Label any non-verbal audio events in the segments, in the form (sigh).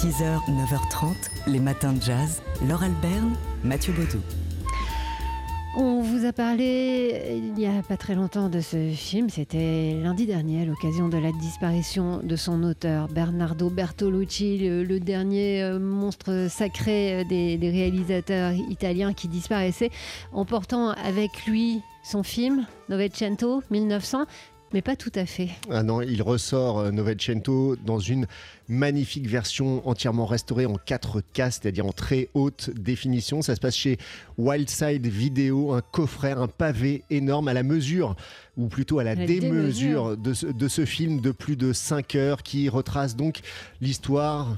6h, 9h30, les matins de jazz. Laure Alberne, Mathieu Baudou. On vous a parlé il n'y a pas très longtemps de ce film. C'était lundi dernier à l'occasion de la disparition de son auteur, Bernardo Bertolucci, le, dernier euh, monstre sacré euh, des, des réalisateurs italiens qui disparaissait, emportant avec lui son film Novecento 1900 mais pas tout à fait. Ah non, il ressort euh, Novecento dans une magnifique version entièrement restaurée en 4K, c'est-à-dire en très haute définition. Ça se passe chez Wildside Video, un coffret, un pavé énorme à la mesure, ou plutôt à la, démesure, De, ce, de ce film de plus de 5 heures qui retrace donc l'histoire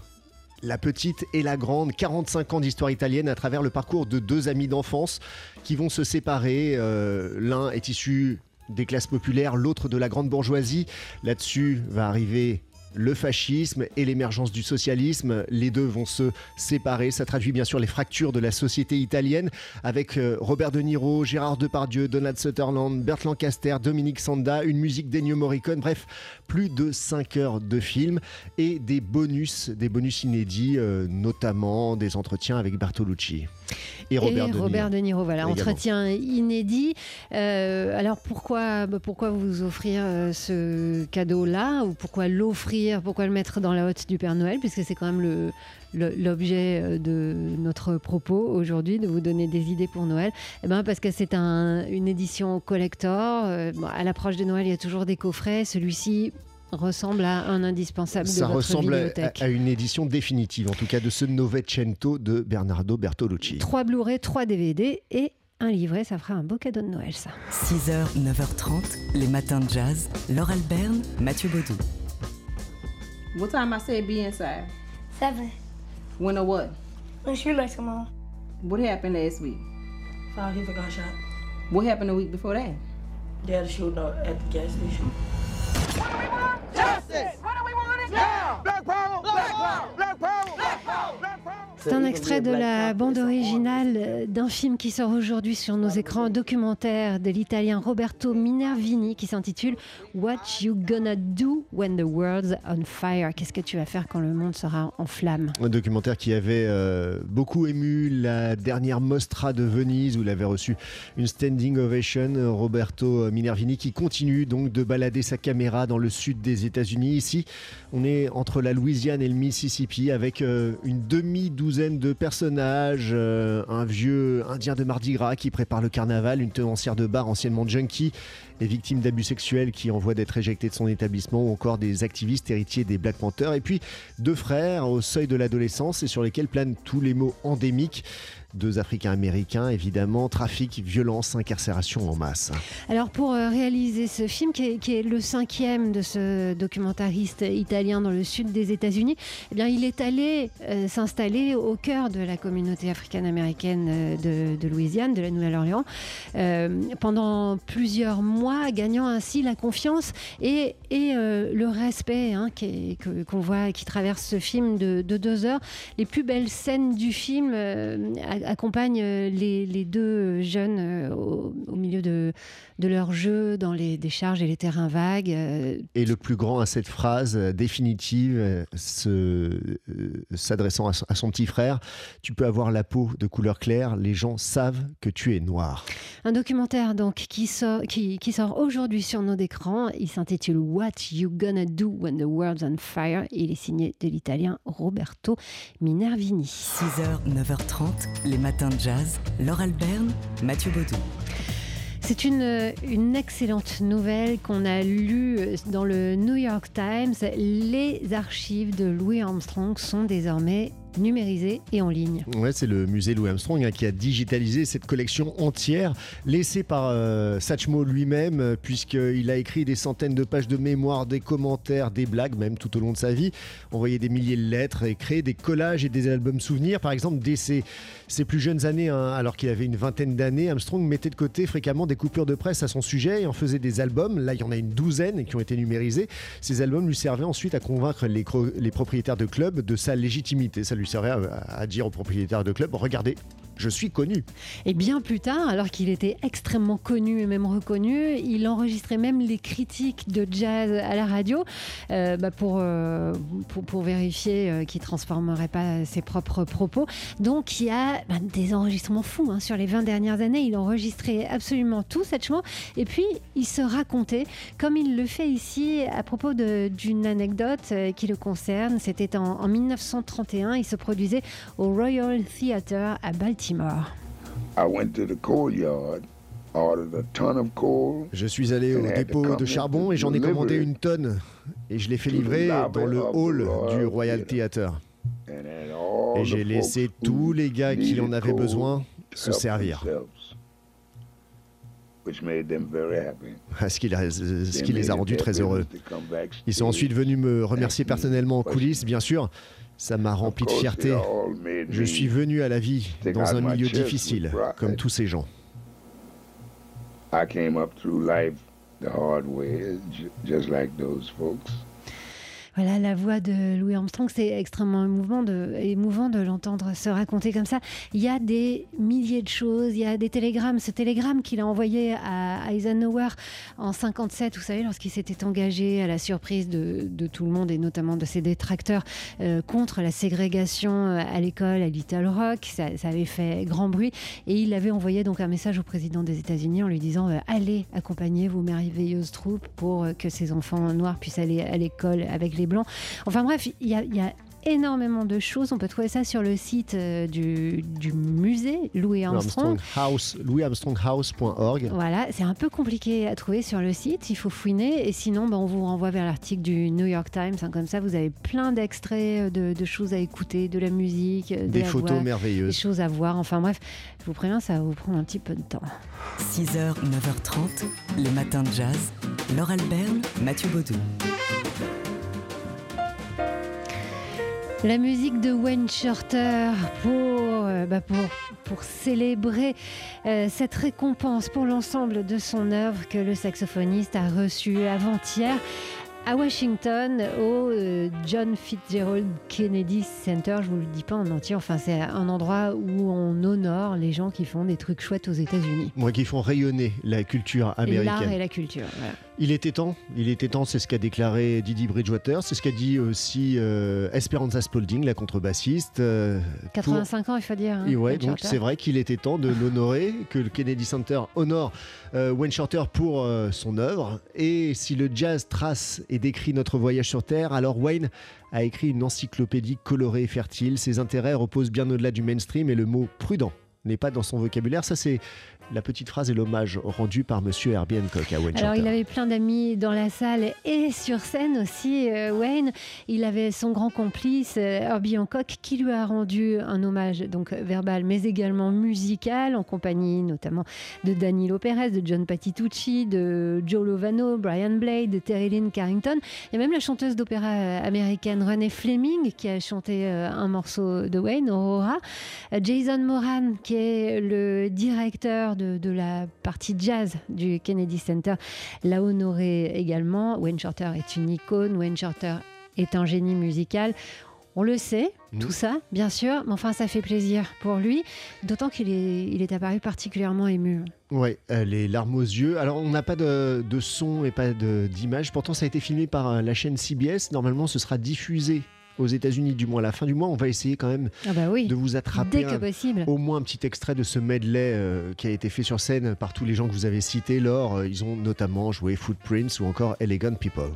la petite et la grande, 45 ans d'histoire italienne à travers le parcours de deux amis d'enfance qui vont se séparer. Euh, l'un est issu des classes populaires, l'autre de la grande bourgeoisie. Là-dessus va arriver le fascisme et l'émergence du socialisme. Les deux vont se séparer. Ça traduit bien sûr les fractures de la société italienne avec euh, Robert De Niro, Gérard Depardieu, Donald Sutherland, Bert Lancaster, Dominique Sanda, une musique d'Ennio Morricone. Bref, plus de 5 heures de film et des bonus, des bonus inédits, euh, notamment des entretiens avec Bertolucci. Et Robert, de, Niro. voilà, entretien inédit. Euh, alors pourquoi, pourquoi vous offrir ce cadeau-là ou pourquoi l'offrir pourquoi le mettre dans la hotte du Père Noël, puisque c'est quand même l'objet euh, de notre propos aujourd'hui, de vous donner des idées pour Noël eh ben Parce que c'est une édition collector. Euh, à l'approche de Noël, il y a toujours des coffrets. Celui-ci ressemble à un indispensable Ça de votre ressemble à, à, une édition définitive, en tout cas de ce Novecento de Bernardo Bertolucci. Trois Blu-ray, trois DVD et un livret, ça fera un beau cadeau de Noël, ça. 6h, 9h30, les matins de jazz. Laure Alberne, Mathieu Baudou. What time I said be inside? Seven. When or what? When she likes come on. What happened last week? Five people got shot. What happened the week before that? They had a shooting at the gas station. C'est un extrait de la bande originale d'un film qui sort aujourd'hui sur nos écrans, un documentaire de l'italien Roberto Minervini qui s'intitule What You Gonna Do When the World's on Fire? Qu'est-ce que tu vas faire quand le monde sera en flammes Un documentaire qui avait euh, beaucoup ému la dernière Mostra de Venise où il avait reçu une standing ovation. Roberto Minervini qui continue donc de balader sa caméra dans le sud des États-Unis. Ici, on est entre la Louisiane et le Mississippi avec euh, une demi-douzaine de personnages, euh, un vieux indien de Mardi Gras qui prépare le carnaval, une tenancière de bar anciennement junkie et victime d'abus sexuels qui envoie d'être éjecté de son établissement ou encore des activistes héritiers des Black Panthers. Et puis deux frères au seuil de l'adolescence et sur lesquels planent tous les mots endémiques deux Africains américains, évidemment, trafic, violence, incarcération en masse. Alors pour euh, réaliser ce film, qui est, le cinquième de ce documentariste italien dans le sud des États-Unis, eh bien il est allé euh, s'installer au cœur de la communauté africaine-américaine euh, de, Louisiane, de la Nouvelle-Orléans, pendant plusieurs mois, gagnant ainsi la confiance et, le respect hein, qu'on voit qui traverse ce film de, deux heures. Les plus belles scènes du film accompagne euh, les, deux jeunes euh, au, milieu de, de, leur jeu dans les décharges et les terrains vagues. Euh. Et le plus grand à cette phrase définitive, s'adressant à, son petit frère, tu peux avoir la peau de couleur claire, les gens savent que tu es noir. Un documentaire donc qui sort, qui, qui sort aujourd'hui sur nos écrans. Il s'intitule What You Gonna Do When the World's on Fire. il est signé de l'italien Roberto Minervini. 6h, 9h30, matins de jazz. Laure Alberne, Mathieu Baudou. C'est une, une, excellente nouvelle qu'on a lue dans le New York Times. Les archives de Louis Armstrong sont désormais numérisé et en ligne. Ouais, c'est le musée Louis Armstrong hein, qui a digitalisé cette collection entière, laissée par euh, Satchmo lui-même, euh, puisqu'il a écrit des centaines de pages de mémoire, des commentaires, des blagues, même tout au long de sa vie, envoyé des milliers de lettres et créé des collages et des albums souvenirs. Par exemple, dès ses, plus jeunes années, hein, alors qu'il avait une vingtaine d'années, Armstrong mettait de côté fréquemment des coupures de presse à son sujet et en faisait des albums. Là, il y en a une douzaine qui ont été numérisés. Ces albums lui servaient ensuite à convaincre les, propriétaires de clubs de sa légitimité. Servait à, dire aux propriétaires de clubs regardez, je suis connu. Et bien plus tard, alors qu'il était extrêmement connu et même reconnu, il enregistrait même les critiques de jazz à la radio euh, bah, pour, euh, pour, pour vérifier euh, qu'il ne transformerait pas ses propres propos. Donc il y a bah, des enregistrements fous. hein. Sur les 20 dernières années, il enregistrait absolument tout, Satchmo. Et puis il se racontait, comme il le fait ici à propos d'une anecdote qui le concerne. C'était en, en 1931, il se produisait au Royal Theatre à Baltimore. I went to the coal yard, ordered a ton of coal. Je suis allé au dépôt de charbon et j'en ai commandé une tonne. Et je l'ai fait livrer dans le hall du Royal Theatre. Et j'ai laissé tous les gars qui en avaient besoin se servir. themselves, Which made them very happy. (laughs) Ce qui, les- ce They qui les made a rendus très heureux. Ils sont ensuite venus me remercier personnellement en coulisses, bien sûr. Ça m'a rempli de fierté. Je suis venu à la vie dans un milieu difficile, comme tous ces gens. I came up through life the hard way, ju- just like those folks. Voilà, la voix de Louis Armstrong, c'est extrêmement émouvant de, l'entendre se raconter comme ça. Il y a des milliers de choses, il y a des télégrammes. Ce télégramme qu'il a envoyé à Eisenhower en 57, vous savez, lorsqu'il s'était engagé à la surprise de, tout le monde et notamment de ses détracteurs euh, contre la ségrégation euh, à l'école à Little Rock, ça, avait fait grand bruit. Et il avait envoyé donc un message au président des États-Unis en lui disant euh, Allez accompagner vos merveilleuses troupes pour que ces enfants noirs puissent aller à l'école avec les blancs. Enfin bref, il y a, il y a énormément de choses. On peut trouver ça sur le site euh, du, du musée Louis Armstrong. Armstrong House, louisarmstronghouse.org. Voilà, c'est un peu compliqué à trouver sur le site, il faut fouiner. Et sinon, ben, on vous renvoie vers l'article du New York Times. hein. comme ça, vous avez plein d'extraits euh, de, de choses à écouter, de la musique, euh, de Des la photos voix, des merveilleuses. choses à voir. Enfin bref, je vous préviens, ça va vous prendre un petit peu de temps. 6h, 9h30, les matins de jazz. Laure Alberne, Mathieu Baudou. La musique de Wayne Shorter pour, euh, bah, pour, pour célébrer euh, cette récompense pour l'ensemble de son œuvre que le saxophoniste a reçue avant-hier à Washington au euh, John Fitzgerald Kennedy Center. Je vous le dis pas en entier, enfin c'est un endroit où on honore les gens qui font des trucs chouettes aux États-Unis. Moi qui font rayonner la culture Et L'art et américaine. la culture. voilà. Il était temps, il était temps, c'est ce qu'a déclaré Didi Bridgewater, c'est ce qu'a dit aussi euh, Esperanza Spalding, la contrebassiste. euh, pour- 85 ans, il faut dire. hein, Et ouais, donc c'est vrai qu'il était temps de l'honorer, que le Kennedy Center honore euh, Wayne Shorter pour euh, son œuvre. Et si le jazz trace et décrit notre voyage sur Terre, alors Wayne a écrit une encyclopédie colorée et fertile. Ses intérêts reposent bien au-delà du mainstream et le mot prudent n'est pas dans son vocabulaire. Ça, c'est la petite phrase et l'hommage rendu par monsieur Herbie Hancock à Wayne Alors, il avait plein d'amis dans la salle et sur scène aussi, euh, Wayne. Il avait son grand complice, euh, Herbie Hancock, qui lui a rendu un hommage donc euh, verbal, mais également musical, en compagnie notamment de Danilo Perez, de John Patitucci, de Joe Lovano, Brian Blade, de Terry Lynn Carrington. A même la chanteuse d'opéra américaine Renée Fleming qui a chanté un morceau de Wayne, Aurora. Jason Moran, qui est le directeur de, de la partie jazz du Kennedy Center, l'a honoré également. Wayne Shorter est une icône, Wayne Shorter est un génie musical. On le sait, Mhm. tout ça, bien sûr, mais enfin, ça fait plaisir pour lui, d'autant qu'il est, il est apparu particulièrement ému. Ouais, euh, les larmes aux yeux. Alors, on n'a pas de, de son et pas d'image. Pourtant, ça a été filmé par euh, la chaîne CBS. Normalement, ce sera diffusé aux États-Unis, du moins à la fin du mois. On va essayer quand même Ah bah oui, de vous attraper dès que un- possible. au moins un petit extrait de ce medley euh, qui a été fait sur scène par tous les gens que vous avez cités. Laure, Euh, ils ont notamment joué Footprints ou encore Elegant People.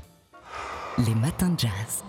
Les matins de jazz.